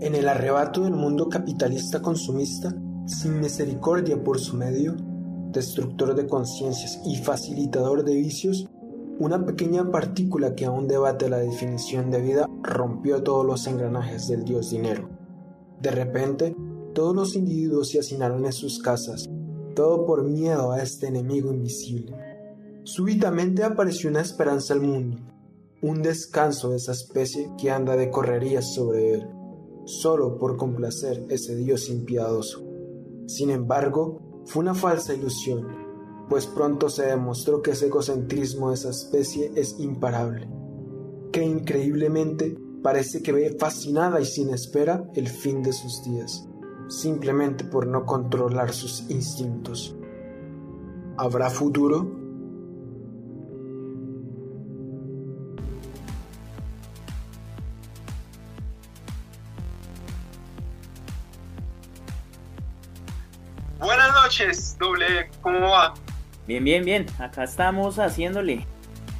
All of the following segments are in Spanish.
En el arrebato del mundo capitalista consumista, sin misericordia por su medio, destructor de conciencias y facilitador de vicios, una pequeña partícula que aún debate la definición de vida rompió todos los engranajes del dios dinero. De repente, todos los individuos se hacinaron en sus casas, todo por miedo a este enemigo invisible. Súbitamente apareció una esperanza al mundo, un descanso de esa especie que anda de correrías sobre él, solo por complacer ese Dios impiedoso. Sin embargo, fue una falsa ilusión, pues pronto se demostró que ese egocentrismo de esa especie es imparable, que increíblemente parece que ve fascinada y sin espera el fin de sus días, simplemente por no controlar sus instintos. ¿Habrá futuro? Noches, doble, ¿cómo va? Bien, bien, bien, acá estamos haciéndole.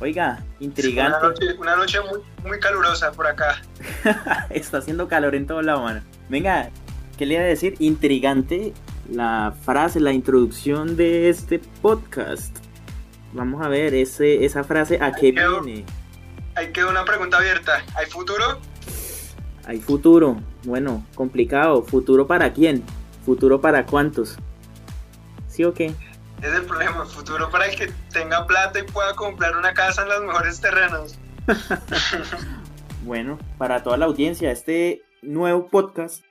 Oiga, intrigante. Una noche, muy, calurosa por acá. Está haciendo calor en todo lado, mano. Venga, ¿qué le iba a decir? Intrigante la frase, la introducción de este podcast. Vamos a ver ese, esa frase, ¿a qué viene? Hay quedó una pregunta abierta. ¿Hay futuro? Hay futuro. Bueno, complicado. ¿Futuro para quién? ¿Futuro para cuántos? ¿Sí o qué? Es el problema, futuro para el que tenga plata y pueda comprar una casa en los mejores terrenos. bueno, para toda la audiencia, este nuevo podcast,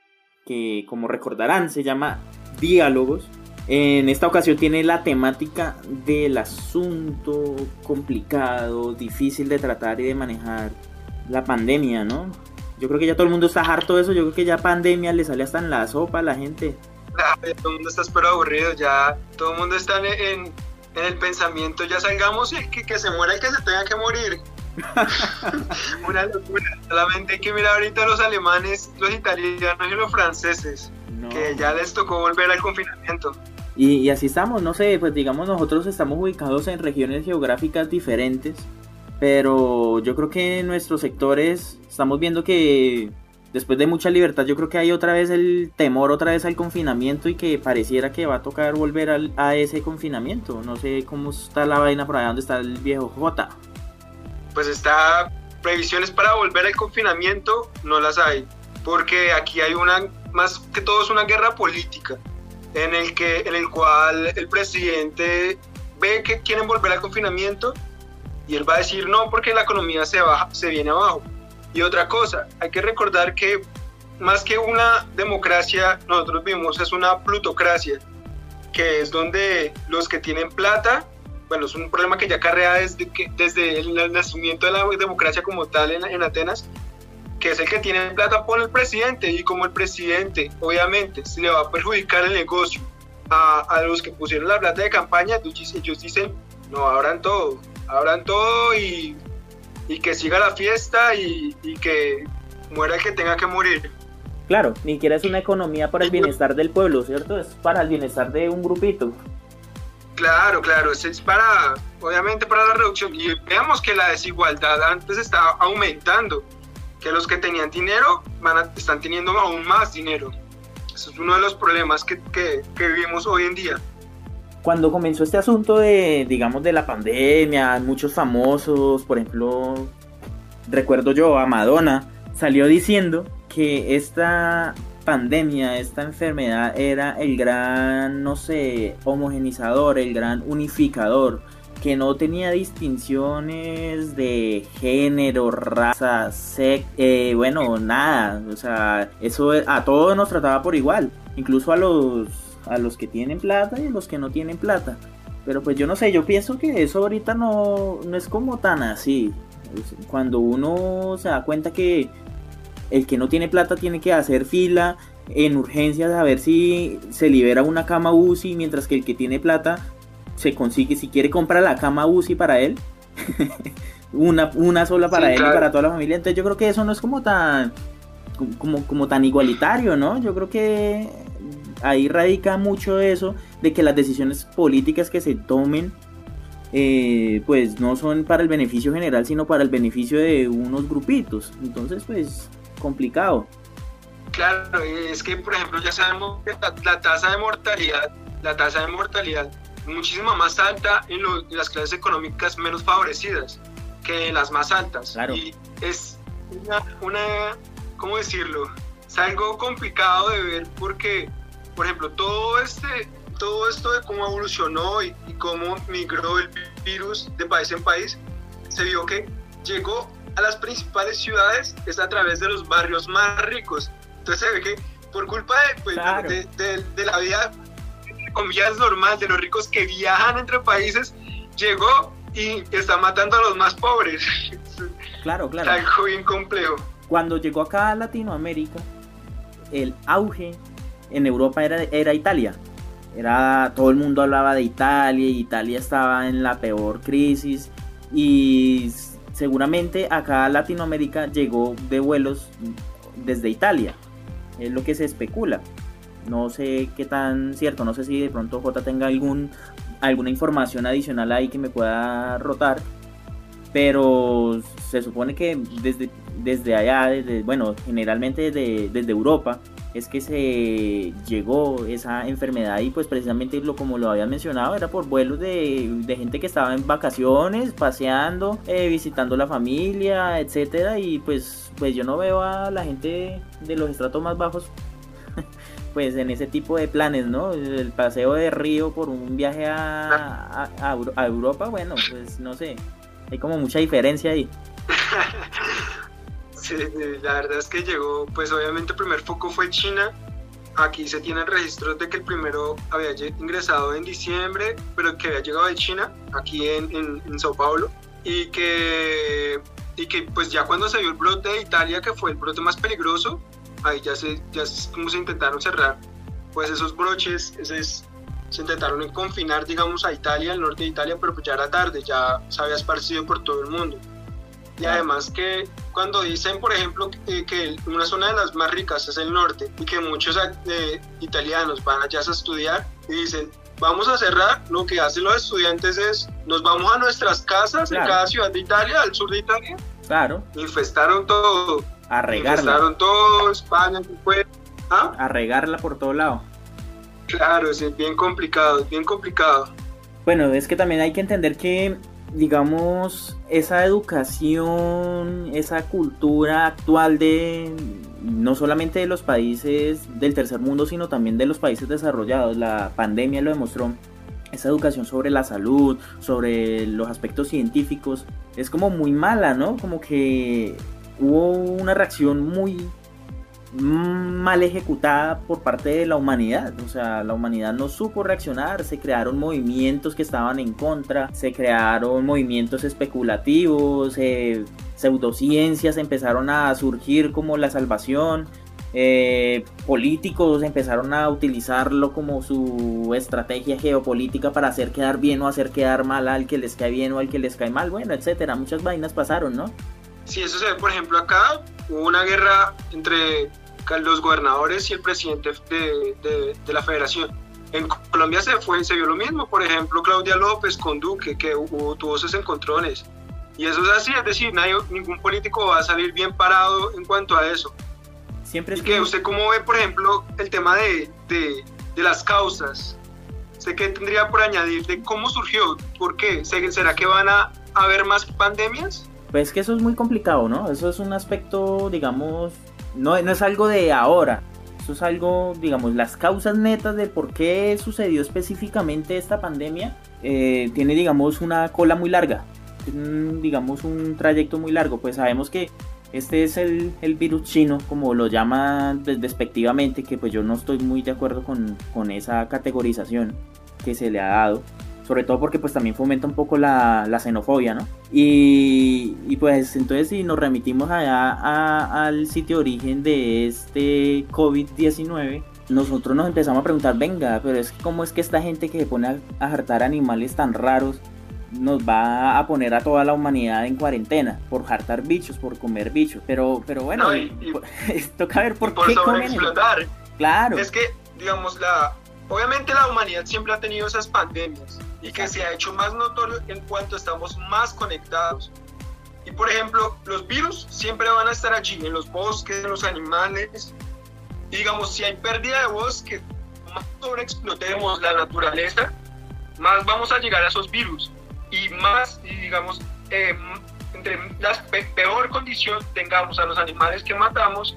que como recordarán se llama Diálogos, en esta ocasión tiene la temática del asunto complicado, difícil de tratar y de manejar, la pandemia, ¿no? Yo creo que ya todo el mundo está harto de eso, yo creo que ya pandemia le sale hasta en la sopa a la gente todo el mundo está súper aburrido, ya todo el mundo está en, el pensamiento, ya salgamos y que, que se muera el que se tenga que morir. Una locura. Solamente hay que mirar ahorita los alemanes, los italianos y los franceses, que ya les tocó volver al confinamiento. Y, y, así estamos, no sé, pues digamos nosotros estamos ubicados en regiones geográficas diferentes, pero yo creo que en nuestros sectores estamos viendo que después de mucha libertad, yo creo que hay otra vez el temor, otra vez al confinamiento y que pareciera que va a tocar volver al, a ese confinamiento. No sé cómo está la vaina por allá donde está el viejo J. Pues está previsiones para volver al confinamiento, no las hay, porque aquí hay una, más que todo es una guerra política, en el, que, en el cual el presidente ve que quieren volver al confinamiento y él va a decir no porque la economía se, baja, se viene abajo y otra cosa, hay que recordar que más que una democracia, nosotros vimos es una plutocracia, que es donde los que tienen plata, bueno, es un problema que ya carrea desde, que, desde el nacimiento de la democracia como tal en, en Atenas, que es el que tiene plata por el presidente y como el presidente obviamente se le va a perjudicar el negocio a, a los que pusieron la plata de campaña, ellos dicen, no, abran todo, abran todo y y que siga la fiesta y, que muera el que tenga que morir. Claro, ni siquiera es una economía para el bienestar del pueblo, ¿cierto? Es para el bienestar de un grupito. Claro, claro, es para, obviamente para la reducción. Y veamos que la desigualdad antes estaba aumentando, que los que tenían dinero van están teniendo aún más dinero. Eso es uno de los problemas que, que, que vivimos hoy en día cuando comenzó este asunto de, digamos, de la pandemia, muchos famosos, por ejemplo, recuerdo yo a Madonna, salió diciendo que esta pandemia, esta enfermedad era el gran, no sé, homogenizador, el gran unificador, que no tenía distinciones de género, raza, sexo, eh, bueno, nada, o sea, eso a todos nos trataba por igual, incluso a los a los que tienen plata y a los que no tienen plata. Pero pues yo no sé, yo pienso que eso ahorita no, no es como tan así. Cuando uno se da cuenta que el que no tiene plata tiene que hacer fila en urgencias a ver si se libera una cama UCI, mientras que el que tiene plata se consigue, si quiere comprar la cama UCI para él, una, una sola para él y para toda la familia. Entonces yo creo que eso no es como tan como, como tan igualitario, ¿no? Yo creo que ahí radica mucho eso de que las decisiones políticas que se tomen eh, pues no son para el beneficio general sino para el beneficio de unos grupitos entonces pues complicado Claro, es que por ejemplo ya sabemos que la, tasa de mortalidad, la tasa de mortalidad muchísimo más alta en, las clases económicas menos favorecidas que en las más altas. Claro. Y es una, una, ¿cómo decirlo? Es algo complicado de ver porque, por ejemplo, todo este, todo esto de cómo evolucionó y, y cómo migró el virus de país en país, se vio que llegó a las principales ciudades es a través de los barrios más ricos. Entonces se ve que por culpa de, pues, de, la vida, comillas, normal, de los ricos que viajan entre países, llegó y está matando a los más pobres. Claro, claro. Algo bien complejo. Cuando llegó acá a Latinoamérica, el auge en Europa era, Italia. Era, todo el mundo hablaba de Italia Italia estaba en la peor crisis y seguramente acá a Latinoamérica llegó de vuelos desde Italia es lo que se especula. No sé qué tan cierto, no sé si de pronto J tenga algún, alguna información adicional ahí que me pueda rotar, pero se supone que desde, desde allá, desde, bueno, generalmente desde, desde Europa, es que se llegó esa enfermedad y pues precisamente lo como lo había mencionado era por vuelos de, de gente que estaba en vacaciones, paseando, eh, visitando la familia, etcétera y pues pues yo no veo a la gente de los estratos más bajos pues en ese tipo de planes, ¿no? El paseo de río por un viaje a, a, Europa, bueno, pues no sé, hay como mucha diferencia ahí. Sí, la verdad es que llegó, pues obviamente el primer foco fue China. Aquí se tienen registros de que el primero había ingresado en diciembre, pero que había llegado de China, aquí en, en, en Sao Paulo, y que y que pues ya cuando se vio el brote de Italia, que fue el brote más peligroso, ahí ya se, ya como se intentaron cerrar pues esos broches, se intentaron confinar digamos a Italia, al norte de Italia, pero pues ya era tarde, ya se había esparcido por todo el mundo. Y además que cuando dicen, por ejemplo, que, una zona de las más ricas es el norte y que muchos eh, italianos van allá a estudiar y dicen, vamos a cerrar, lo que hacen los estudiantes es, nos vamos a nuestras casas en cada ciudad de Italia, al sur de Italia. Claro. Infestaron todo. A regarla. Infestaron todo, España, fue. ¿Ah? A regarla por todo lado. Claro, es bien complicado, es bien complicado. Bueno, es que también hay que entender que, digamos, esa educación, esa cultura actual de no solamente de los países del tercer mundo, sino también de los países desarrollados. La pandemia lo demostró. Esa educación sobre la salud, sobre los aspectos científicos, es como muy mala, ¿no? Como que hubo una reacción muy mal ejecutada por parte de la humanidad. O sea, la humanidad no supo reaccionar, se crearon movimientos que estaban en contra, se crearon movimientos especulativos, eh, pseudociencias empezaron a surgir como la salvación. Eh, políticos empezaron a utilizarlo como su estrategia geopolítica para hacer quedar bien o hacer quedar mal al que les cae bien o al que les cae mal, bueno, etcétera. Muchas vainas pasaron, ¿no? Sí, eso se ve, por ejemplo, acá hubo una guerra entre los gobernadores y el presidente de, de, la federación. En Colombia se fue, se vio lo mismo, por ejemplo, Claudia López con Duque, que hubo, tuvo esos encontrones. Y eso es así, es decir, nadie, ningún político va a salir bien parado en cuanto a eso. Siempre es que usted cómo ve, por ejemplo, el tema de, de, de las causas. ¿Usted qué tendría por añadir de cómo surgió? ¿Por qué? ¿Será que van a haber más pandemias? Pues que eso es muy complicado, ¿no? Eso es un aspecto, digamos, no, no es algo de ahora. Eso es algo, digamos, las causas netas de por qué sucedió específicamente esta pandemia, eh, tiene, digamos, una cola muy larga. digamos, un trayecto muy largo. Pues sabemos que este es el, el, virus chino, como lo llaman despectivamente, que pues yo no estoy muy de acuerdo con, con esa categorización que se le ha dado sobre todo porque pues también fomenta un poco la, la xenofobia, ¿no? Y, y, pues entonces si nos remitimos allá al sitio origen de este COVID-19, nosotros nos empezamos a preguntar, venga, pero es que cómo es que esta gente que se pone a, a hartar animales tan raros nos va a poner a toda la humanidad en cuarentena por hartar bichos, por comer bichos. Pero, pero bueno, toca ver por, qué comen. Claro. Es que, digamos, la, obviamente la humanidad siempre ha tenido esas pandemias y que se ha hecho más notorio en cuanto estamos más conectados. Y por ejemplo, los virus siempre van a estar allí, en los bosques, en los animales, digamos, si hay pérdida de bosque, más sobreexplotemos la naturaleza, más vamos a llegar a esos virus y más, y digamos, eh, entre la peor condición tengamos a los animales que matamos,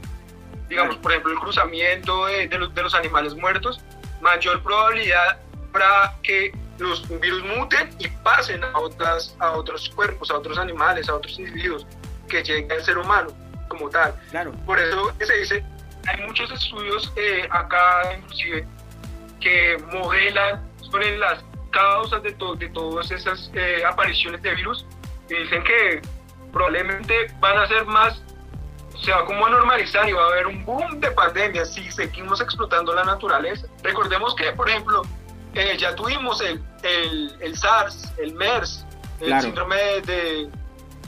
digamos, por ejemplo, el cruzamiento de, los, de los animales muertos, mayor probabilidad para que los virus muten y pasen a, otras, a otros cuerpos, a otros animales, a otros individuos, que lleguen al ser humano como tal. Claro. Por eso se dice, hay muchos estudios eh, acá inclusive que modelan sobre las causas de, de todas esas eh, apariciones de virus y dicen que probablemente van a ser más, se va como a normalizar y va a haber un boom de pandemias si seguimos explotando la naturaleza. Recordemos que, por ejemplo, eh, ya tuvimos el, el, el, SARS, el MERS, el síndrome de,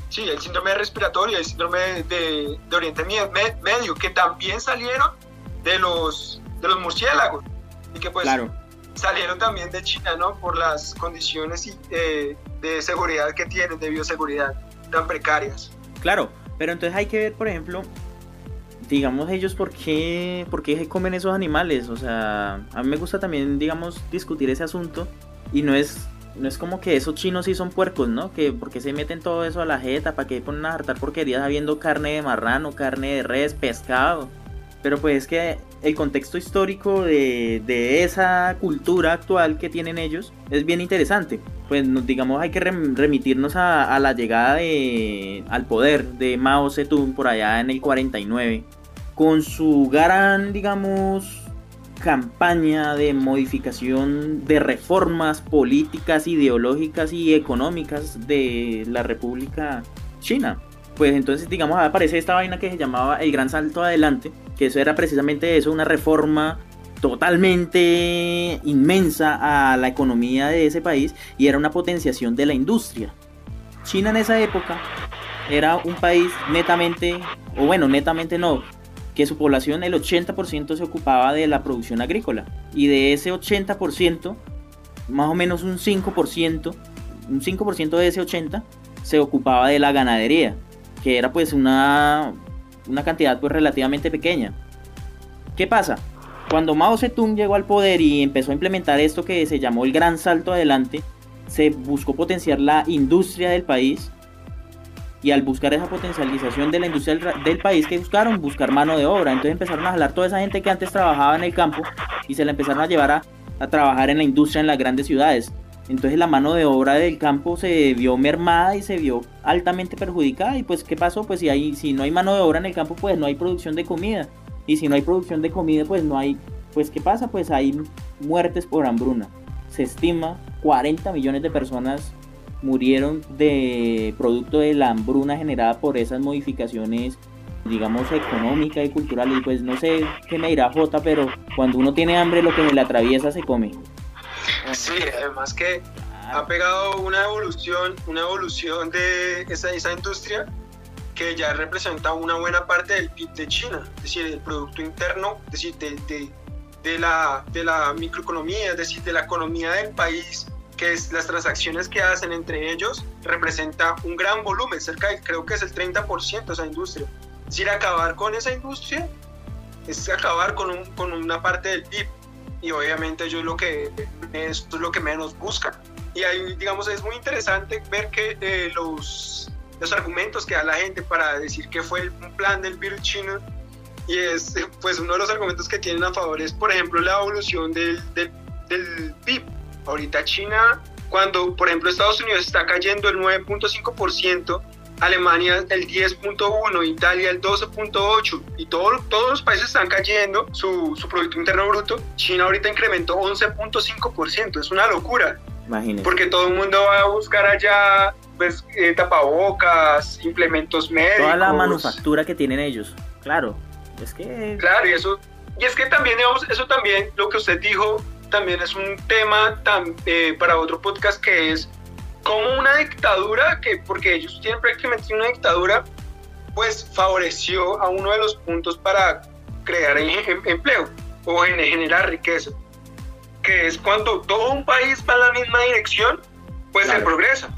sí, el síndrome respiratorio, el síndrome de, de Oriente Medio, que también salieron de los, de los murciélagos y que pues salieron también de China, ¿no? Por las condiciones eh, de seguridad que tienen, de bioseguridad tan precarias. Claro, pero entonces hay que ver, por ejemplo, digamos ellos por qué, por comen esos animales. O sea, a mí me gusta también, digamos, discutir ese asunto. Y no es, no es como que esos chinos sí son puercos, ¿no? Que porque se meten todo eso a la jeta, para que ponen a hartar porquerías habiendo carne de marrano, carne de res, pescado. Pero pues es que el contexto histórico de, de esa cultura actual que tienen ellos es bien interesante. Pues digamos hay que remitirnos a, a, la llegada de, al poder de Mao Zedong por allá en el 49. Con su gran, digamos, campaña de modificación de reformas políticas, ideológicas y económicas de la República China pues entonces digamos aparece esta vaina que se llamaba el gran salto adelante, que eso era precisamente eso, una reforma totalmente inmensa a la economía de ese país y era una potenciación de la industria. China en esa época era un país netamente, o bueno, netamente no, que su población el 80% se ocupaba de la producción agrícola y de ese 80%, más o menos un 5%, un 5% de ese 80% se ocupaba de la ganadería que era pues una, una cantidad pues relativamente pequeña. ¿Qué pasa? Cuando Mao Zedong llegó al poder y empezó a implementar esto que se llamó el gran salto adelante, se buscó potenciar la industria del país y al buscar esa potencialización de la industria del, país, que buscaron? Buscar mano de obra. Entonces empezaron a jalar toda esa gente que antes trabajaba en el campo y se la empezaron a llevar a, a trabajar en la industria en las grandes ciudades. Entonces la mano de obra del campo se vio mermada y se vio altamente perjudicada. Y pues, ¿qué pasó? Pues si, hay, si no hay mano de obra en el campo, pues no hay producción de comida. Y si no hay producción de comida, pues no hay... Pues, ¿qué pasa? Pues hay muertes por hambruna. Se estima 40 millones de personas murieron de producto de la hambruna generada por esas modificaciones digamos económicas y culturales y pues no sé qué me dirá Jota pero cuando uno tiene hambre lo que le atraviesa se come Sí, además que ha pegado una evolución, una evolución de esa, esa industria que ya representa una buena parte del PIB de China, es decir, el Producto Interno, es decir, de, de, la, de la microeconomía, es decir, de la economía del país, que es las transacciones que hacen entre ellos, representa un gran volumen, cerca de, creo que es el 30% de esa industria. Es decir, acabar con esa industria es acabar con, un, con una parte del PIB y obviamente ellos lo que es lo que menos buscan. Y ahí, digamos, es muy interesante ver que eh, los, los argumentos que da la gente para decir que fue un plan del virus chino y es pues uno de los argumentos que tienen a favor es por ejemplo la evolución del, del, del PIB. Ahorita China, cuando por ejemplo Estados Unidos está cayendo el 9.5%, Alemania el 10.1, Italia el 12.8 y todos los países están cayendo su, su, Producto Interno Bruto. China ahorita incrementó 11.5%, es una locura. Imagínese. Porque todo el mundo va a buscar allá pues, eh, tapabocas, implementos médicos. Toda la manufactura que tienen ellos, claro. Es que... Claro, y eso, y es que también, digamos, eso también, lo que usted dijo, también es un tema tan, eh, para otro podcast que es como una dictadura, que porque ellos tienen prácticamente una dictadura, pues favoreció a uno de los puntos para crear em, em, empleo o generar riqueza, que es cuando todo un país va en la misma dirección, pues se progresa.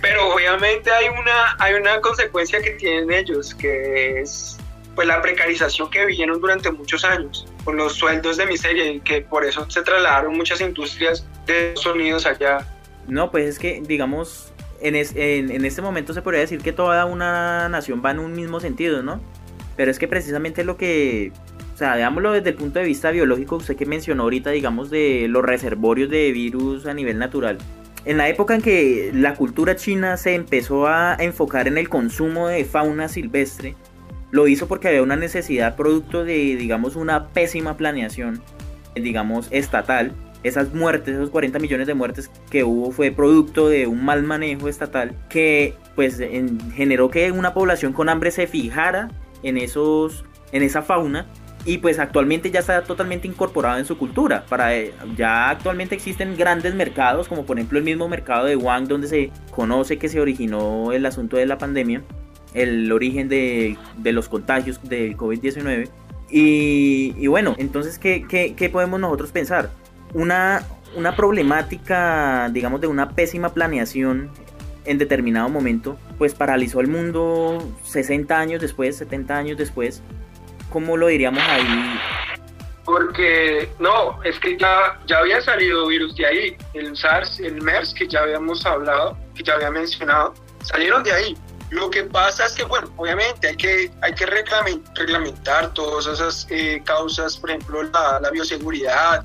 Pero obviamente hay una, hay una consecuencia que tienen ellos, que es pues la precarización que vivieron durante muchos años, con los sueldos de miseria y que por eso se trasladaron muchas industrias de Estados Unidos allá. No, pues es que, digamos, en, en, en, este momento se podría decir que toda una nación va en un mismo sentido, ¿no? Pero es que precisamente lo que, o sea, veámoslo desde el punto de vista biológico, usted que mencionó ahorita, digamos, de los reservorios de virus a nivel natural. En la época en que la cultura china se empezó a enfocar en el consumo de fauna silvestre, lo hizo porque había una necesidad producto de, digamos, una pésima planeación, digamos, estatal. Esas muertes, esos 40 millones de muertes que hubo fue producto de un mal manejo estatal que pues generó que una población con hambre se fijara en, esos, en esa fauna y pues actualmente ya está totalmente incorporado en su cultura. Para, ya actualmente existen grandes mercados, como por ejemplo el mismo mercado de Wang, donde se conoce que se originó el asunto de la pandemia, el origen de, los contagios del COVID-19. Y, bueno, entonces, ¿qué, ¿qué, podemos nosotros pensar? Una, una problemática, digamos, de una pésima planeación en determinado momento, pues paralizó el mundo 60 años después, 70 años después. ¿Cómo lo diríamos ahí? Porque no, es que ya, ya había salido virus de ahí, el SARS, el MERS que ya habíamos hablado, que ya había mencionado, salieron de ahí. Lo que pasa es que, bueno, obviamente hay que, hay que reglamentar todas esas eh, causas, por ejemplo, la, la, bioseguridad,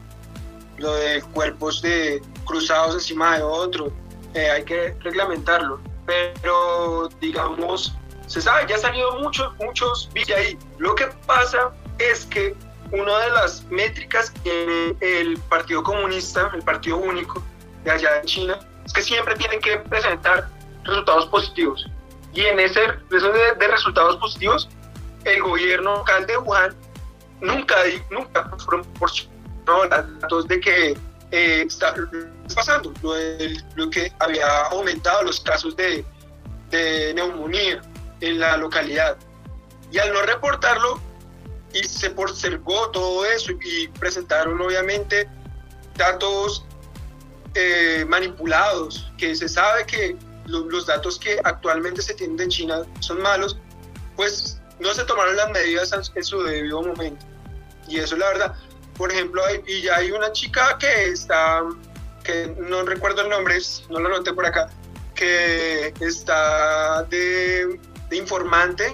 lo de cuerpos de, cruzados encima de otro, eh, hay que reglamentarlo. Pero, digamos, se sabe, ya han salido muchos, muchos de ahí. Lo que pasa es que una de las métricas que el Partido Comunista, el Partido Único de allá en China, es que siempre tienen que presentar resultados positivos. Y en ese, eso de, resultados positivos, el gobierno local de Wuhan nunca, nunca proporcionó datos de que eh, está pasando, lo, lo, que había aumentado los casos de, de neumonía en la localidad. Y al no reportarlo, y se postergó todo eso y presentaron obviamente datos eh, manipulados, que se sabe que los datos que actualmente se tienen en China son malos, pues no se tomaron las medidas en su debido momento. Y eso es la verdad. Por ejemplo, y ya hay una chica que está, que no recuerdo el nombre, no lo noté por acá, que está de, informante,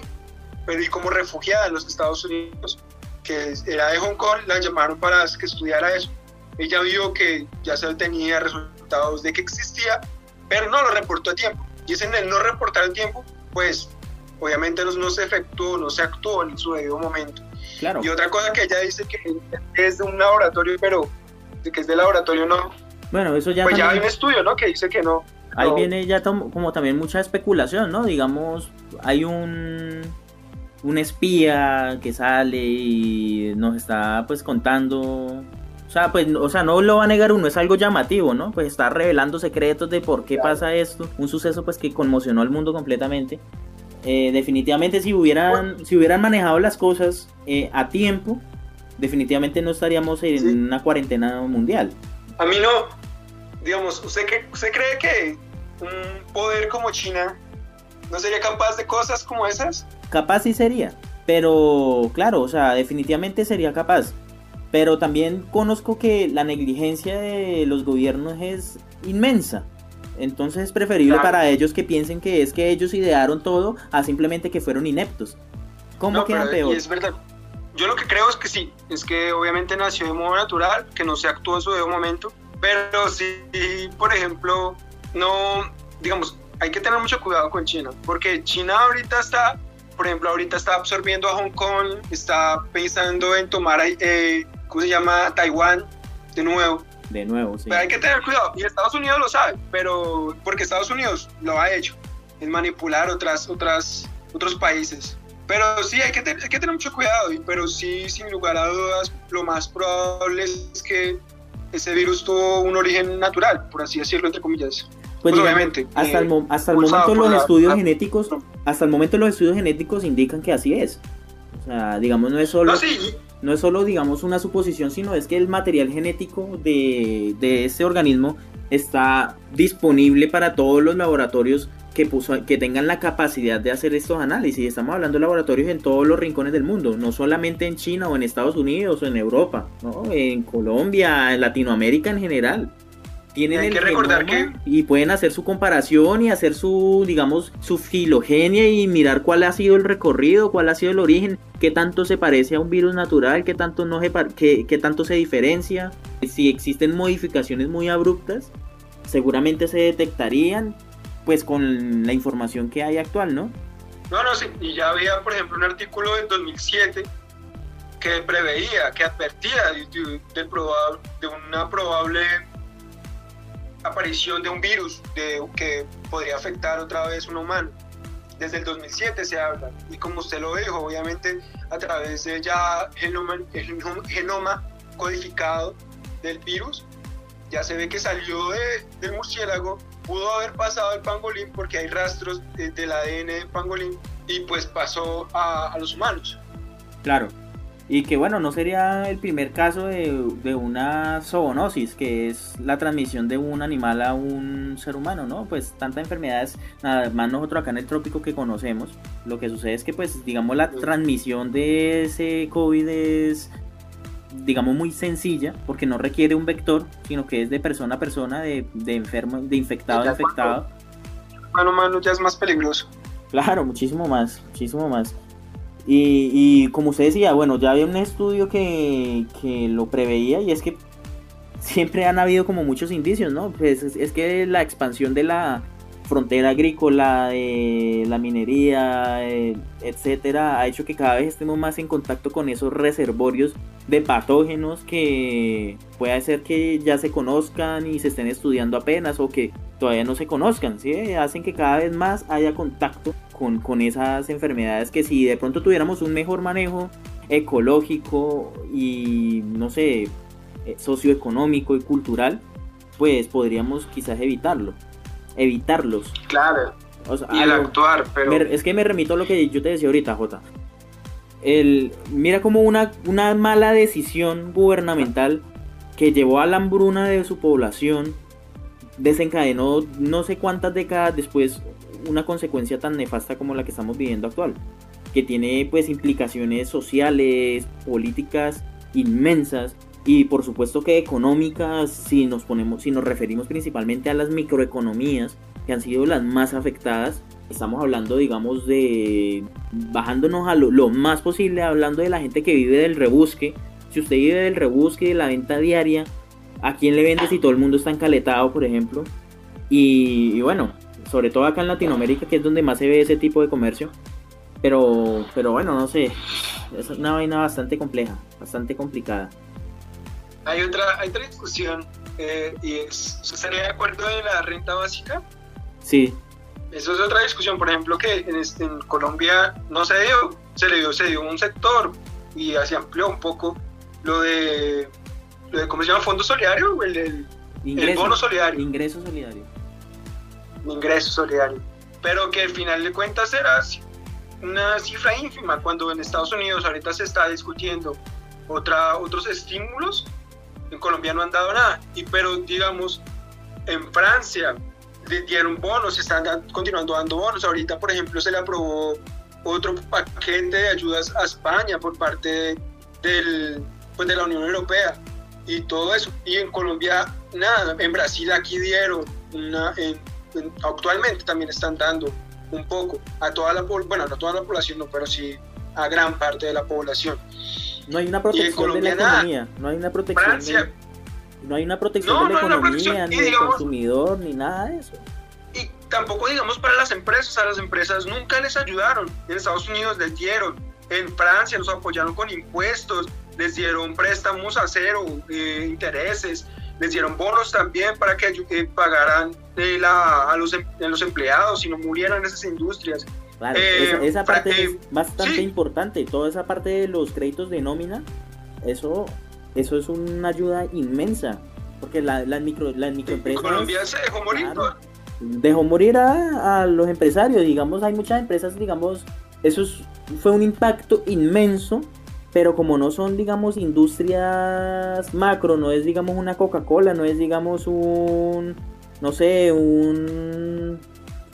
pero y como refugiada en los Estados Unidos, que era de Hong Kong, la llamaron para que estudiara eso. Ella vio que ya se tenía resultados de que existía pero no lo reportó a tiempo. Y es en el no reportar a tiempo, pues obviamente no se efectuó, no se actuó en su debido momento. Claro. Y otra cosa que ella dice que es de un laboratorio, pero de que es de laboratorio no. Bueno, eso ya. Pues ya hay un estudio, ¿no? Que dice que no. Ahí viene ya como también mucha especulación, ¿no? Digamos, hay un un espía que sale y nos está pues contando o sea, pues, o sea, no lo va a negar uno, es algo llamativo, ¿no? Pues está revelando secretos de por qué pasa esto, un suceso pues que conmocionó al mundo completamente. Eh, definitivamente si hubieran, si hubieran manejado las cosas eh, a tiempo, definitivamente no estaríamos en una cuarentena mundial. A mí no, digamos, ¿usted, qué, ¿usted cree que un poder como China no sería capaz de cosas como esas? Capaz sí sería, pero claro, o sea, definitivamente sería capaz pero también conozco que la negligencia de los gobiernos es inmensa. Entonces es preferible para ellos que piensen que es que ellos idearon todo a simplemente que fueron ineptos. ¿Cómo queda peor? es verdad. Yo lo que creo es que sí, es que obviamente nació de modo natural, que no se actuó en su debido momento, pero sí, por ejemplo, no, digamos, hay que tener mucho cuidado con China, porque China ahorita está, por ejemplo, ahorita está absorbiendo a Hong Kong, está pensando en tomar eh, ¿cómo se llama? Taiwán, de nuevo. De nuevo, sí. Pero hay que tener cuidado, y Estados Unidos lo sabe, pero porque Estados Unidos lo ha hecho, es manipular otras, otras, otros países. Pero sí, hay que, hay que tener mucho cuidado, pero sí, sin lugar a dudas, lo más probable es que ese virus tuvo un origen natural, por así decirlo, entre comillas. Pues, pues obviamente. Hasta el, hasta el momento los estudios genéticos, hasta el momento los estudios genéticos indican que así es. O sea, digamos, no es solo... No, sí, no es solo, digamos, una suposición, sino es que el material genético de, de este organismo está disponible para todos los laboratorios que, que tengan la capacidad de hacer estos análisis. Estamos hablando de laboratorios en todos los rincones del mundo, no solamente en China o en Estados Unidos o en Europa, en Colombia, en Latinoamérica en general tienen Hay que recordar que y pueden hacer su comparación y hacer su, digamos, su filogenia y mirar cuál ha sido el recorrido, cuál ha sido el origen, qué tanto se parece a un virus natural, qué tanto no se qué, tanto se diferencia. Si existen modificaciones muy abruptas, seguramente se detectarían pues con la información que hay actual, ¿no? No, no, sí, y ya había, por ejemplo, un artículo del 2007 que preveía, que advertía de, de una probable aparición de un virus de, que podría afectar otra vez a un humano. Desde el 2007 se habla, y como usted lo dijo, obviamente a través de ya genoma, genoma codificado del virus, ya se ve que salió de, del murciélago, pudo haber pasado el pangolín porque hay rastros del ADN del pangolín y pues pasó a, a los humanos. Claro, y que bueno, no sería el primer caso de, una zoonosis, que es la transmisión de un animal a un ser humano, ¿no? Pues tantas enfermedades, nada más nosotros acá en el trópico que conocemos, lo que sucede es que pues digamos la transmisión de ese COVID es digamos muy sencilla, porque no requiere un vector, sino que es de persona a persona, de, de enfermo, de infectado a infectado. Mano mano ya es más peligroso. Claro, muchísimo más, muchísimo más. Y, como usted decía, bueno, ya había un estudio que, lo preveía y es que siempre han habido como muchos indicios, ¿no? Pues es, que la expansión de la frontera agrícola, la minería, etcétera, ha hecho que cada vez estemos más en contacto con esos reservorios de patógenos que puede ser que ya se conozcan y se estén estudiando apenas o que todavía no se conozcan, ¿sí? Hacen que cada vez más haya contacto con, esas enfermedades que si de pronto tuviéramos un mejor manejo ecológico y no sé, eh, socioeconómico y cultural, pues podríamos quizás evitarlo, evitarlos. Claro. y el actuar, pero... es que me remito a lo que yo te decía ahorita, Jota. El, mira como una, una mala decisión gubernamental que llevó a la hambruna de su población desencadenó no sé cuántas décadas después una consecuencia tan nefasta como la que estamos viviendo actual, que tiene pues implicaciones sociales, políticas inmensas y por supuesto que económicas si nos ponemos si nos referimos principalmente a las microeconomías que han sido las más afectadas estamos hablando digamos de bajándonos a lo, lo, más posible hablando de la gente que vive del rebusque si usted vive del rebusque de la venta diaria a quién le vende si todo el mundo está encaletado por ejemplo y bueno sobre todo acá en Latinoamérica, que es donde más se ve ese tipo de comercio. Pero, pero bueno, no sé, es una vaina bastante compleja, bastante complicada. Hay otra, hay otra discusión, eh, y es, ¿estaría de acuerdo de la renta básica? Sí. Eso es otra discusión, por ejemplo, que en, en Colombia no se dio, se le dio, se dio un sector y así amplió un poco lo de, lo de ¿cómo se llama? Fondo solidario, el, el, el bono solidario. Ingreso solidario ingreso solidario, pero que al final de cuentas era una cifra ínfima cuando en Estados Unidos ahorita se está discutiendo otra, otros estímulos, en Colombia no han dado nada, y, pero digamos, en Francia dieron bonos, están continuando dando bonos, ahorita por ejemplo se le aprobó otro paquete de ayudas a España por parte del, pues, de la Unión Europea y todo eso, y en Colombia nada, en Brasil aquí dieron una, en actualmente también están dando un poco. A toda la bueno, a toda la población, no, pero sí a gran parte de la población. No hay una protección de la economía, no hay una protección de, no hay una protección de la economía, ni del consumidor, ni nada de eso. Y tampoco digamos para las empresas, a las empresas nunca les ayudaron. En Estados Unidos les dieron, en Francia los apoyaron con impuestos, les dieron préstamos a cero, eh, intereses, les dieron bonos también para que eh, pagaran eh, a, los, em, los empleados y no murieran esas industrias. Claro, esa, eh, parte es bastante importante, toda esa parte de los créditos de nómina, eso, eso es una ayuda inmensa, porque las la micro, la microempresas... Colombia se dejó morir. dejó morir a, a, los empresarios, digamos, hay muchas empresas, digamos, eso fue un impacto inmenso pero como no son, digamos, industrias macro, no es, digamos, una Coca-Cola, no es, digamos, un, no sé, un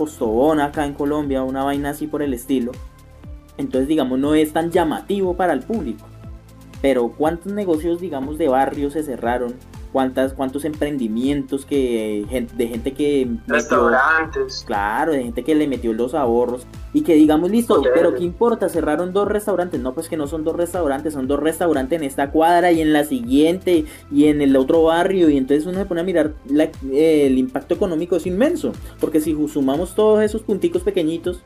postobón acá en Colombia, una vaina así por el estilo. Entonces, digamos, no es tan llamativo para el público. Pero ¿cuántos negocios, digamos, de barrio se cerraron? Cuántas, cuántos emprendimientos que de gente que restaurantes. Claro de gente que le metió los ahorros. Y que digamos listo pero qué importa cerraron dos restaurantes. No pues que no son dos restaurantes son dos restaurantes en esta cuadra y en la siguiente y en el otro barrio. Y entonces uno se pone a mirar el impacto económico es inmenso. Porque si sumamos todos esos punticos pequeñitos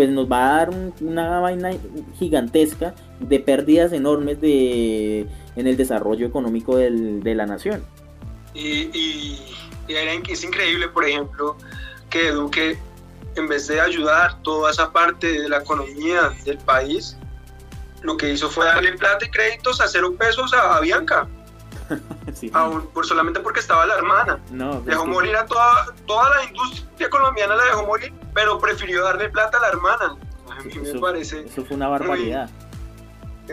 pues nos va a dar una vaina gigantesca de pérdidas enormes de en el desarrollo económico de la nación. Y, y, es increíble, por ejemplo, que Duque, en vez de ayudar toda esa parte de la economía del país, lo que hizo fue darle plata y créditos a cero pesos a, Bianca. por, solamente porque estaba la hermana. No, dejó morir a toda, toda la industria colombiana, la dejó morir, pero prefirió darle plata a la hermana. A mí me parece. Eso fue una barbaridad.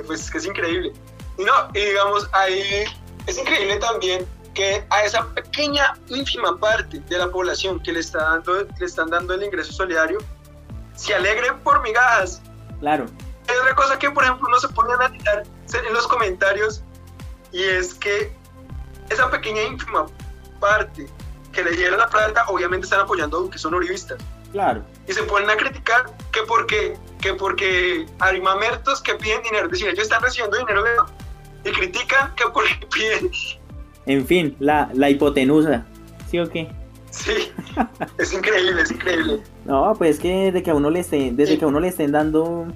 pues que es increíble. Y no, y digamos, ahí es increíble también que a esa pequeña, ínfima parte de la población que le, está dando, le están dando el ingreso solidario, se alegren por migajas. Claro. Hay otra cosa que, por ejemplo, no se pone a analizar en los comentarios y es que esa pequeña, ínfima parte que le dieron la plata, obviamente están apoyando a Duque, son uribistas. Claro. Y se ponen a criticar que porque, que porque arimamertos que piden dinero, es decir, ellos están recibiendo dinero de y critican que por piden. En fin, la, la hipotenusa, ¿sí o qué? Sí, es increíble, es increíble. No, pues que desde que a uno le estén, desde que a uno le estén dando.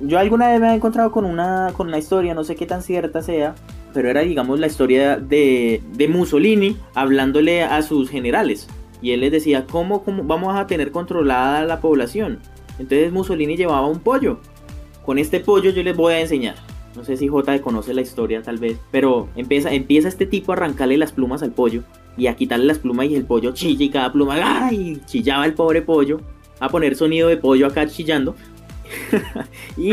Yo alguna vez me he encontrado con una, con una historia, no sé qué tan cierta sea, pero era digamos la historia de, de Mussolini hablándole a sus generales. Y él les decía, ¿cómo, ¿cómo vamos a tener controlada la población? Entonces Mussolini llevaba un pollo. Con este pollo yo les voy a enseñar. No sé si J conoce la historia tal vez, pero empieza, empieza este tipo a arrancarle las plumas al pollo y a quitarle las plumas y el pollo chilla y cada pluma, ¡ay! Chillaba el pobre pollo, a poner sonido de pollo acá chillando. y,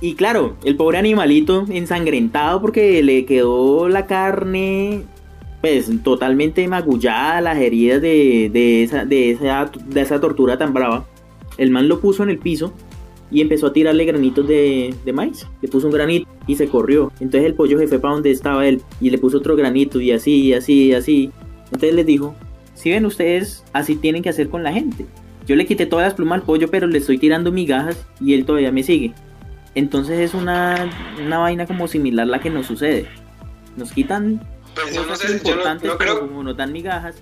y claro, el pobre animalito ensangrentado porque le quedó la carne pues totalmente magullada, las heridas de, de, esa, de, esa, de esa tortura tan brava. El man lo puso en el piso y empezó a tirarle granitos de, maíz. Le puso un granito y se corrió. Entonces el pollo se fue para donde estaba él y le puso otro granito y así, y así, y así. Entonces les dijo, si ven ustedes, así tienen que hacer con la gente. Yo le quité todas las plumas al pollo, pero le estoy tirando migajas y él todavía me sigue. Entonces es una, una vaina como similar la que nos sucede. Nos quitan pues cosas importantes, pero como nos dan migajas.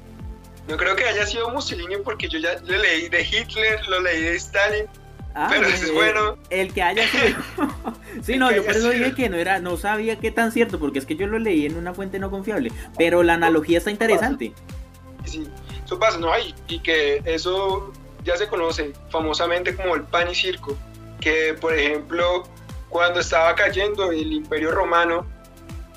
No creo que haya sido Mussolini porque yo ya le leí de Hitler, lo leí de Stalin Ah, pero es bueno. El que haya sido. sí, no, yo por eso dije que no era, no sabía qué tan cierto, porque es que yo lo leí en una fuente no confiable. Pero la analogía está interesante. Sí, eso pasa, ¿no? hay y que eso ya se conoce famosamente como el pan y circo. Que, por ejemplo, cuando estaba cayendo el imperio romano,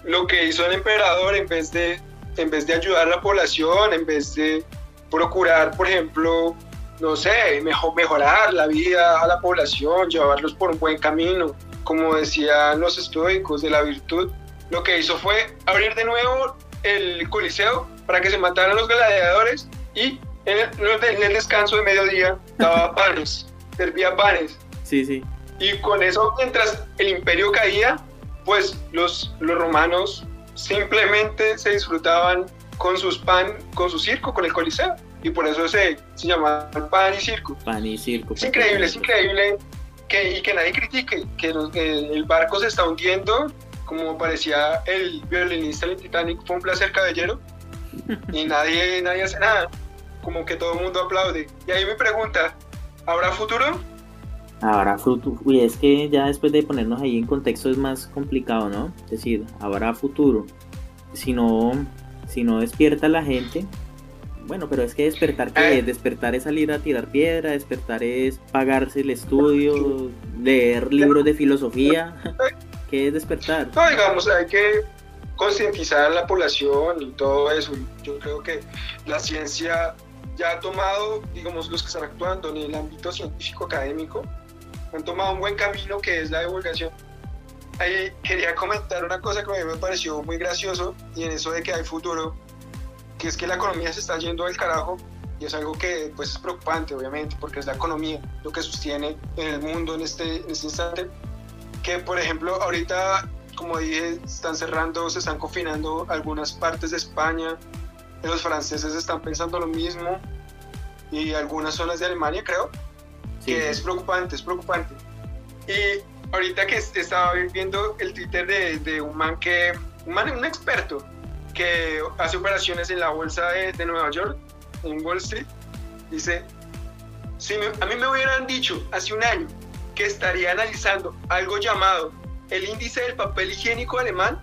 lo que hizo el emperador en vez de, en vez de ayudar a la población, en vez de procurar, por ejemplo, no sé, mejor, mejorar la vida a la población, llevarlos por un buen camino, como decían los estoicos de la virtud. Lo que hizo fue abrir de nuevo el coliseo para que se mataran los gladiadores y en el, descanso de mediodía daba panes, servía panes. Sí, sí. Y con eso, mientras el imperio caía, pues los, los romanos simplemente se disfrutaban con sus pan, con su circo, con el coliseo y por eso se, se llama pan y circo. Pan y circo. Es increíble, es increíble que, y que nadie critique que, el barco se está hundiendo, como parecía el violinista del Titanic, fue un placer caballero, y nadie, nadie hace nada, como que todo el mundo aplaude. Y ahí me pregunta, ¿habrá futuro? Habrá futuro, y es que ya después de ponernos ahí en contexto es más complicado, ¿no? Es decir, habrá futuro. Si no, si no despierta la gente, bueno, pero es que despertar, ¿qué es? Despertar es salir a tirar piedra, despertar es pagarse el estudio, leer libros de filosofía. ¿Qué es despertar? No, digamos, hay que concientizar a la población y todo eso. Yo creo que la ciencia ya ha tomado, digamos, los que están actuando en el ámbito científico académico, han tomado un buen camino que es la divulgación. ahí quería comentar una cosa que a mí me pareció muy gracioso y en eso de que hay futuro, que es que la economía se está yendo del carajo y es algo que pues es preocupante obviamente porque es la economía lo que sostiene en el mundo en este, en este instante que por ejemplo ahorita como dije están cerrando se están confinando algunas partes de España los franceses están pensando lo mismo y algunas zonas de Alemania creo que es preocupante es preocupante y ahorita que estaba viendo el Twitter de, de un man que un man un experto que hace operaciones en la bolsa de, de Nueva York en Wall Street, dice, si a mí me hubieran dicho hace un año que estaría analizando algo llamado el índice del papel higiénico alemán,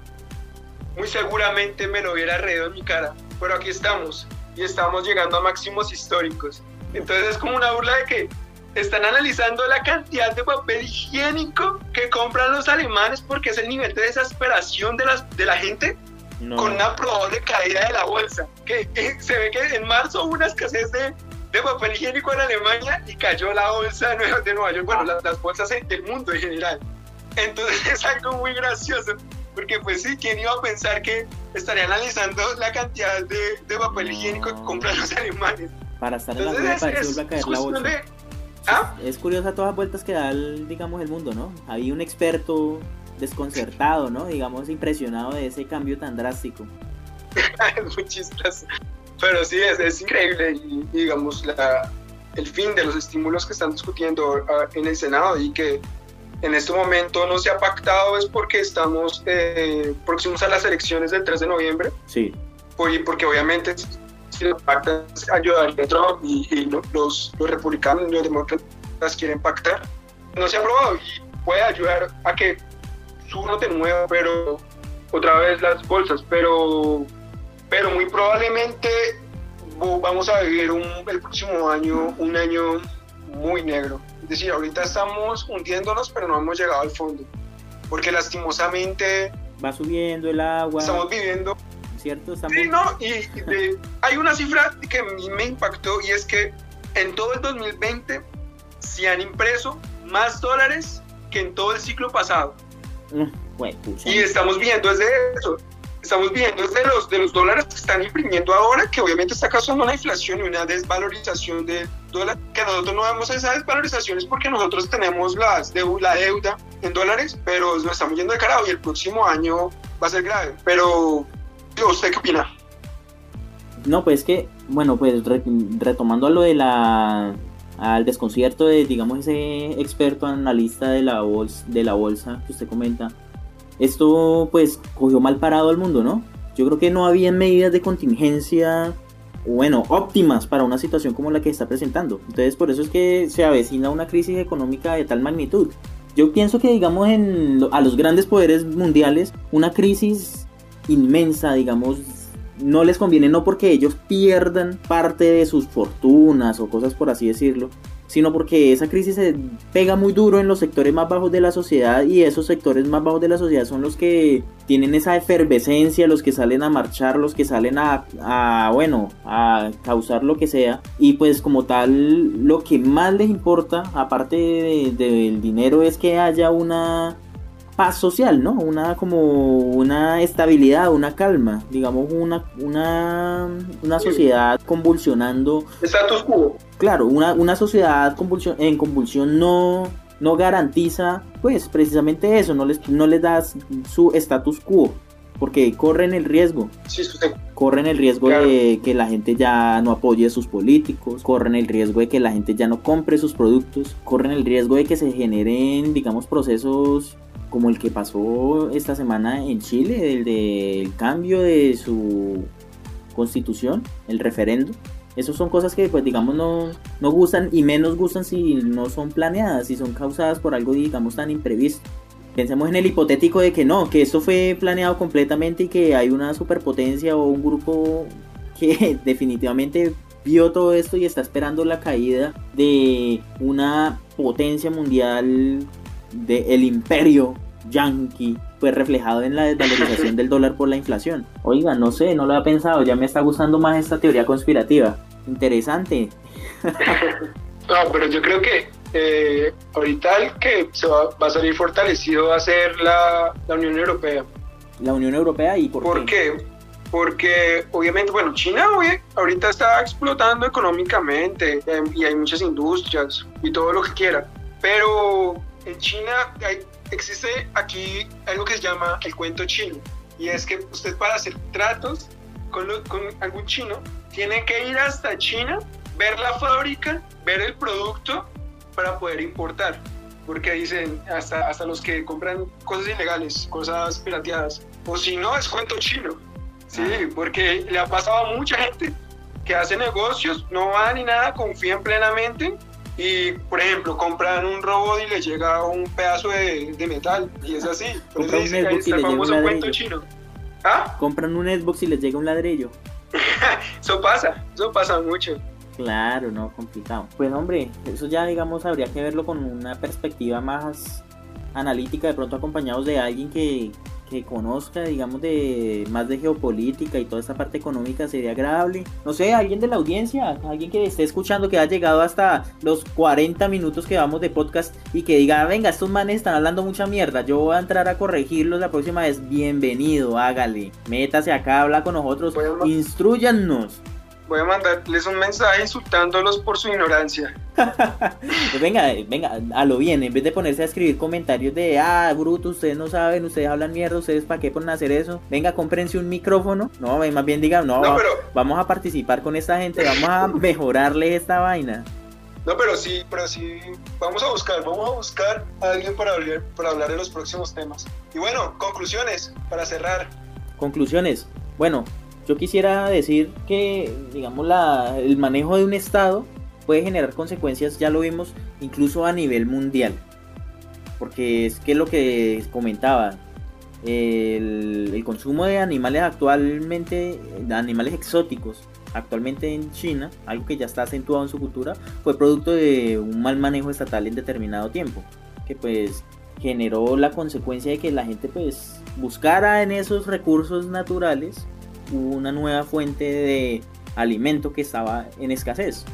muy seguramente me lo hubiera reído en mi cara. Pero aquí estamos y estamos llegando a máximos históricos. Entonces es como una burla de que están analizando la cantidad de papel higiénico que compran los alemanes porque es el nivel de desesperación de, las, de la gente con una probable caída de la bolsa. Que, se ve que en marzo hubo una escasez de, de, papel higiénico en Alemania y cayó la bolsa de Nueva, de Nueva York, bueno, las, las, bolsas del mundo en general. Entonces es algo muy gracioso, porque pues sí, ¿quién iba a pensar que estaría analizando la cantidad de, de papel higiénico que compran los alemanes? Para estar en la vuelta para que vuelva a caer la bolsa. ¿Ah? Es curiosa todas las vueltas que da, el, digamos, el mundo, ¿no? Había un experto desconcertado, ¿no? Digamos, impresionado de ese cambio tan drástico. es muy chistoso. Pero sí, es, es increíble, y, digamos, la, el fin de los estímulos que están discutiendo uh, en el Senado y que en este momento no se ha pactado es porque estamos eh, próximos a las elecciones del 3 de noviembre. Sí. Porque, porque obviamente si lo pactan ayudaría a Trump y, y los, los republicanos y los demócratas quieren pactar. No se ha aprobado y puede ayudar a que uno de nuevo, pero otra vez las bolsas, pero, pero muy probablemente vamos a vivir un, el próximo año un año muy negro. Es decir, ahorita estamos hundiéndonos, pero no hemos llegado al fondo, porque lastimosamente va subiendo el agua. Estamos viviendo. ¿Cierto? Sí, no, y, hay una cifra que me impactó y es que en todo el 2020 se han impreso más dólares que en todo el ciclo pasado. Y estamos viendo desde eso, estamos viendo desde los, de los dólares que están imprimiendo ahora, que obviamente está causando una inflación y una desvalorización del dólar, que nosotros no vemos esa desvalorización es porque nosotros tenemos las la deuda en dólares, pero nos estamos yendo de carajo y el próximo año va a ser grave. Pero, ¿usted qué opina? No, pues que, bueno, pues retomando a lo de la al desconcierto de, digamos, ese experto analista de la, bolsa, de la bolsa que usted comenta, esto pues cogió mal parado al mundo, ¿no? Yo creo que no había medidas de contingencia, bueno, óptimas para una situación como la que está presentando. Entonces por eso es que se avecina una crisis económica de tal magnitud. Yo pienso que, digamos, en, a los grandes poderes mundiales, una crisis inmensa, digamos, no les conviene no porque ellos pierdan parte de sus fortunas o cosas por así decirlo, sino porque esa crisis se pega muy duro en los sectores más bajos de la sociedad y esos sectores más bajos de la sociedad son los que tienen esa efervescencia, los que salen a marchar, los que salen a, bueno, a causar lo que sea. Y pues como tal lo que más les importa aparte del dinero es que haya una paz social, ¿no? Una como una estabilidad, una calma, digamos una una, una sociedad convulsionando. Status quo. Claro, una, una sociedad convulsión, en convulsión no no garantiza pues precisamente eso, no les no les das su status quo porque corren el riesgo. Sí, corren el riesgo de que la gente ya no apoye a sus políticos, corren el riesgo de que la gente ya no compre sus productos, corren el riesgo de que se generen, digamos, procesos como el que pasó esta semana en Chile, el del cambio de su constitución, el referendo. Esas son cosas que pues digamos no, no gustan y menos gustan si no son planeadas, si son causadas por algo digamos tan imprevisto. Pensemos en el hipotético de que no, que esto fue planeado completamente y que hay una superpotencia o un grupo que definitivamente vio todo esto y está esperando la caída de una potencia mundial del imperio yankee fue reflejado en la desvalorización del dólar por la inflación. Oiga, no sé, no lo había pensado, ya me está gustando más esta teoría conspirativa. Interesante. no, pero yo creo que eh, ahorita el que se va, va, a salir fortalecido va a ser la, la Unión Europea. La Unión Europea y por, ¿Por qué? Porque obviamente, bueno, China hoy, ahorita está explotando económicamente eh, y hay muchas industrias y todo lo que quiera, pero en China hay, existe aquí algo que se llama el cuento chino y es que usted para hacer tratos con, con algún chino tiene que ir hasta China, ver la fábrica, ver el producto para poder importar. Porque dicen, hasta, hasta los que compran cosas ilegales, cosas pirateadas. O si no, es cuento chino. Sí, porque le ha pasado a mucha gente que hace negocios, no va ni nada, confían plenamente y, por ejemplo, compran un robot y le llega un pedazo de, de metal y es así. Compran un Xbox y les llega un ladrillo. Chino. ¿Ah? Compran un Xbox y les llega un ladrillo. eso pasa, eso pasa mucho. Claro, no, complicado. Pues hombre, eso ya digamos habría que verlo con una perspectiva más analítica, de pronto acompañados de alguien que, que conozca, digamos, de más de geopolítica y toda esta parte económica sería agradable. No sé, alguien de la audiencia, alguien que esté escuchando que ha llegado hasta los 40 minutos que vamos de podcast y que diga, venga, estos manes están hablando mucha mierda, yo voy a entrar a corregirlos la próxima vez. Bienvenido, hágale. Métase acá, habla con nosotros, instruyanos voy a mandarles un mensaje insultándolos por su ignorancia. pues venga, venga, a lo bien, en vez de ponerse a escribir comentarios de, ah, bruto, ustedes no saben, ustedes hablan mierda, ustedes para qué ponen a hacer eso, venga, cómprense un micrófono, no, más bien digan, no, vamos a participar con esta gente, vamos a mejorarles esta vaina. No, pero sí, pero sí, vamos a buscar, vamos a buscar a alguien para hablar, para hablar de los próximos temas. Y bueno, conclusiones, para cerrar. Conclusiones. Bueno, yo quisiera decir que, digamos, la, el manejo de un Estado puede generar consecuencias, ya lo vimos, incluso a nivel mundial. Porque es que lo que comentaba, el, el, consumo de animales actualmente, animales exóticos, actualmente en China, algo que ya está acentuado en su cultura, fue producto de un mal manejo estatal en determinado tiempo, que pues generó la consecuencia de que la gente pues buscara en esos recursos naturales una nueva fuente de alimento que estaba en escasez.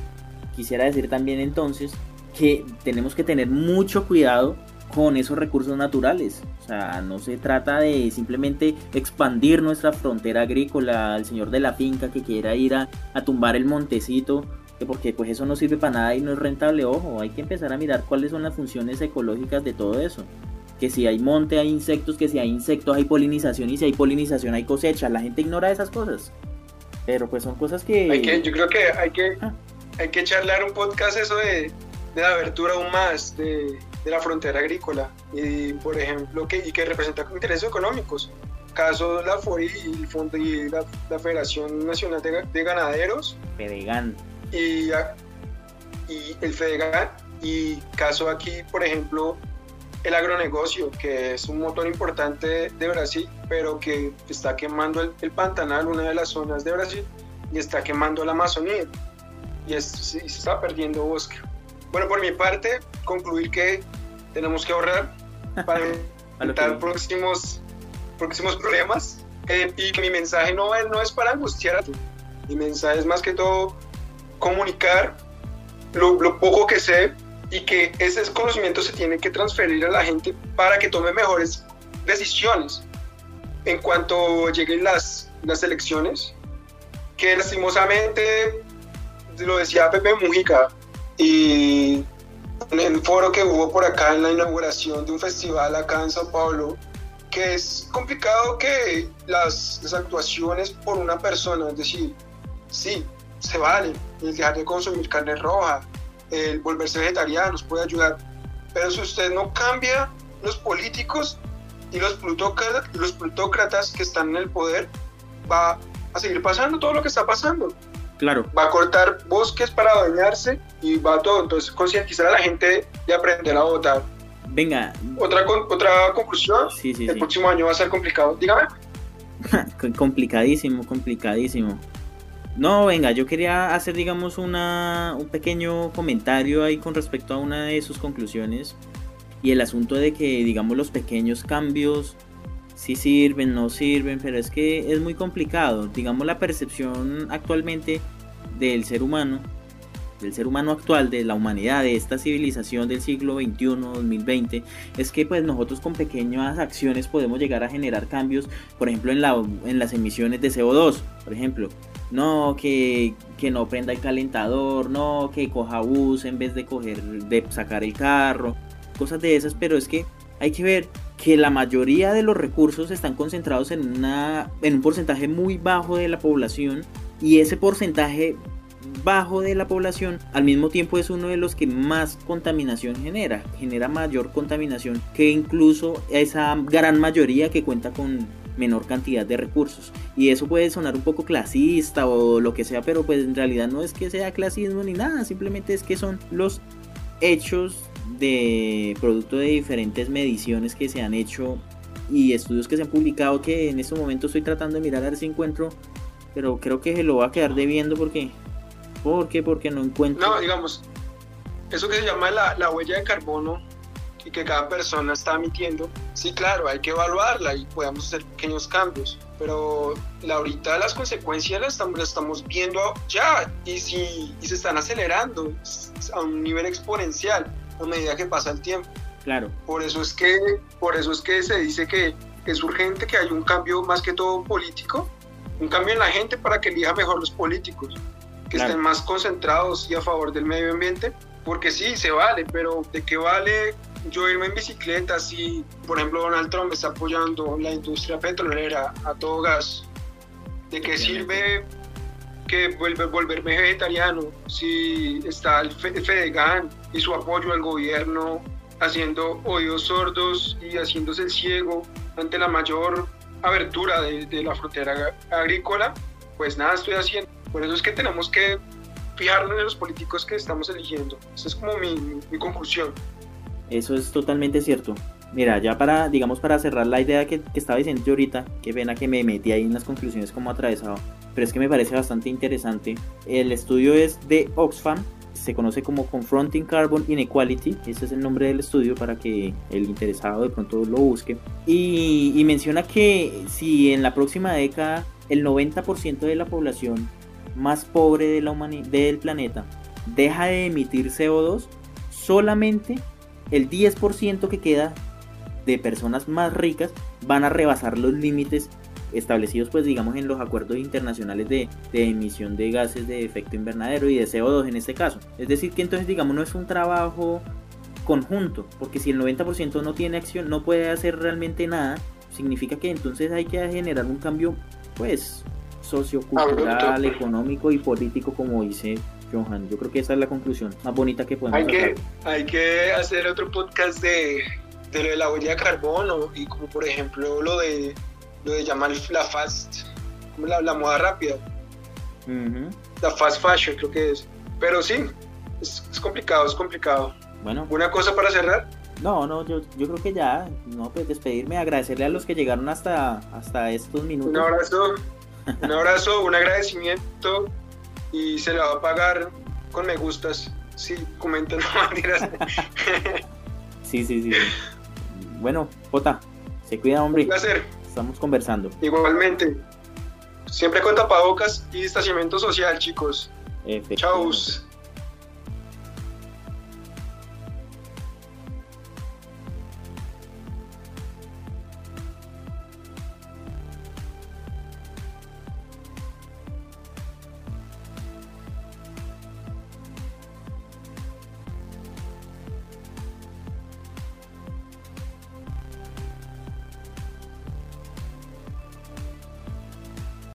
Quisiera decir también entonces que tenemos que tener mucho cuidado con esos recursos naturales. O sea, no se trata de simplemente expandir nuestra frontera agrícola al señor de la finca que quiera ir a, tumbar el montecito, porque pues eso no sirve para nada y no es rentable. Ojo, hay que empezar a mirar cuáles son las funciones ecológicas de todo eso que si hay monte hay insectos, que si hay insectos hay polinización y si hay polinización hay cosecha. La gente ignora esas cosas. Pero pues son cosas que... Hay que yo creo que hay que, ah. hay que charlar un podcast eso de, de la abertura aún más de, de, la frontera agrícola y por ejemplo que, y que representa intereses económicos. Caso la FORI y Fondo y la, la Federación Nacional de, de Ganaderos. Fedegan. Y, y el Fedegan. Y caso aquí, por ejemplo, el agronegocio, que es un motor importante de Brasil, pero que está quemando el, Pantanal, una de las zonas de Brasil, y está quemando la Amazonía, y, se está perdiendo bosque. Bueno, por mi parte, concluir que tenemos que ahorrar para evitar próximos, próximos problemas, eh, y mi mensaje no es, no es para angustiar a ti, mi mensaje es más que todo comunicar lo, lo poco que sé y que ese conocimiento se tiene que transferir a la gente para que tome mejores decisiones. En cuanto lleguen las, las elecciones, que lastimosamente, lo decía Pepe Mujica, y en el foro que hubo por acá en la inauguración de un festival acá en Sao Paulo, que es complicado que las, las actuaciones por una persona, es decir, sí, se vale el dejar de consumir carne roja, el volverse vegetariano nos puede ayudar. Pero si usted no cambia los políticos y los plutócratas, los plutócratas que están en el poder, va a seguir pasando todo lo que está pasando. Claro. Va a cortar bosques para bañarse y va a todo. Entonces, concientizar a la gente y aprender a votar. Venga. Otra, otra conclusión. Sí, sí, el próximo año va a ser complicado. Dígame. complicadísimo, complicadísimo. No, venga, yo quería hacer, digamos, una, un pequeño comentario ahí con respecto a una de sus conclusiones. Y el asunto de que, digamos, los pequeños cambios sí sirven, no sirven, pero es que es muy complicado. Digamos, la percepción actualmente del ser humano del ser humano actual, de la humanidad, de esta civilización del siglo XXI, 2020, es que pues nosotros con pequeñas acciones podemos llegar a generar cambios, por ejemplo en, la, en las emisiones de CO2, por ejemplo, no que, que, no prenda el calentador, no que coja bus en vez de coger, de sacar el carro, cosas de esas, pero es que hay que ver que la mayoría de los recursos están concentrados en, una, en un porcentaje muy bajo de la población y ese porcentaje bajo de la población al mismo tiempo es uno de los que más contaminación genera, genera mayor contaminación que incluso esa gran mayoría que cuenta con menor cantidad de recursos. Y eso puede sonar un poco clasista o lo que sea, pero pues en realidad no es que sea clasismo ni nada, simplemente es que son los hechos de producto de diferentes mediciones que se han hecho y estudios que se han publicado que en este momento estoy tratando de mirar a ver si encuentro, pero creo que se lo va a quedar debiendo porque, ¿por qué? Porque no encuentro. No, digamos, eso que se llama la, la huella de carbono y que cada persona está emitiendo, sí, claro, hay que evaluarla y podemos hacer pequeños cambios, pero la, ahorita las consecuencias las estamos, estamos viendo ya y, si, y se están acelerando a un nivel exponencial a medida que pasa el tiempo. Claro. Por eso es que, por eso es que se dice que es urgente que haya un cambio más que todo político, un cambio en la gente para que elija mejor los políticos, que estén más concentrados y a favor del medio ambiente, porque sí, se vale, pero ¿de qué vale yo irme en bicicleta si, por ejemplo, Donald Trump está apoyando la industria petrolera a todo gas? ¿De qué sirve que vuelve, volverme vegetariano si está el Fedegan y su apoyo al gobierno haciendo oídos sordos y haciéndose el ciego ante la mayor abertura de, de, la frontera agrícola, pues nada estoy haciendo. Por eso es que tenemos que fijarnos en los políticos que estamos eligiendo. Esa es como mi, mi conclusión. Eso es totalmente cierto. Mira, ya para, digamos, para cerrar la idea que, que, estaba diciendo yo ahorita, qué pena que me metí ahí en las conclusiones como atravesado, pero es que me parece bastante interesante. El estudio es de Oxfam, se conoce como Confronting Carbon Inequality, ese es el nombre del estudio para que el interesado de pronto lo busque, y, y menciona que si en la próxima década el 90% de la población más pobre de la del planeta deja de emitir CO2, solamente el 10% que queda de personas más ricas van a rebasar los límites establecidos pues digamos en los acuerdos internacionales de, de, emisión de gases de efecto invernadero y de CO2 en este caso. Es decir que entonces digamos no es un trabajo conjunto, porque si el 90% no tiene acción, no puede hacer realmente nada, significa que entonces hay que generar un cambio pues sociocultural, económico y político como dice Johan. Yo creo que esa es la conclusión más bonita que podemos hay que, hay que hacer otro podcast de, de lo de la huella de carbono y como por ejemplo lo de lo de llamar la fast, la, la moda rápida. La fast fashion creo que es. Pero sí, es, es, complicado, es complicado. Bueno. ¿Una cosa para cerrar? No, no, yo, yo creo que ya, no, pues despedirme, agradecerle a los que llegaron hasta, hasta estos minutos. Un abrazo, un abrazo, un agradecimiento y se la va a pagar con me gustas. Sí, comenten, no mentiras. sí, sí, sí. Bueno, Jota, se cuida, hombre. Un placer. Estamos conversando. Igualmente. Siempre con tapabocas y distanciamiento social, chicos. Chau.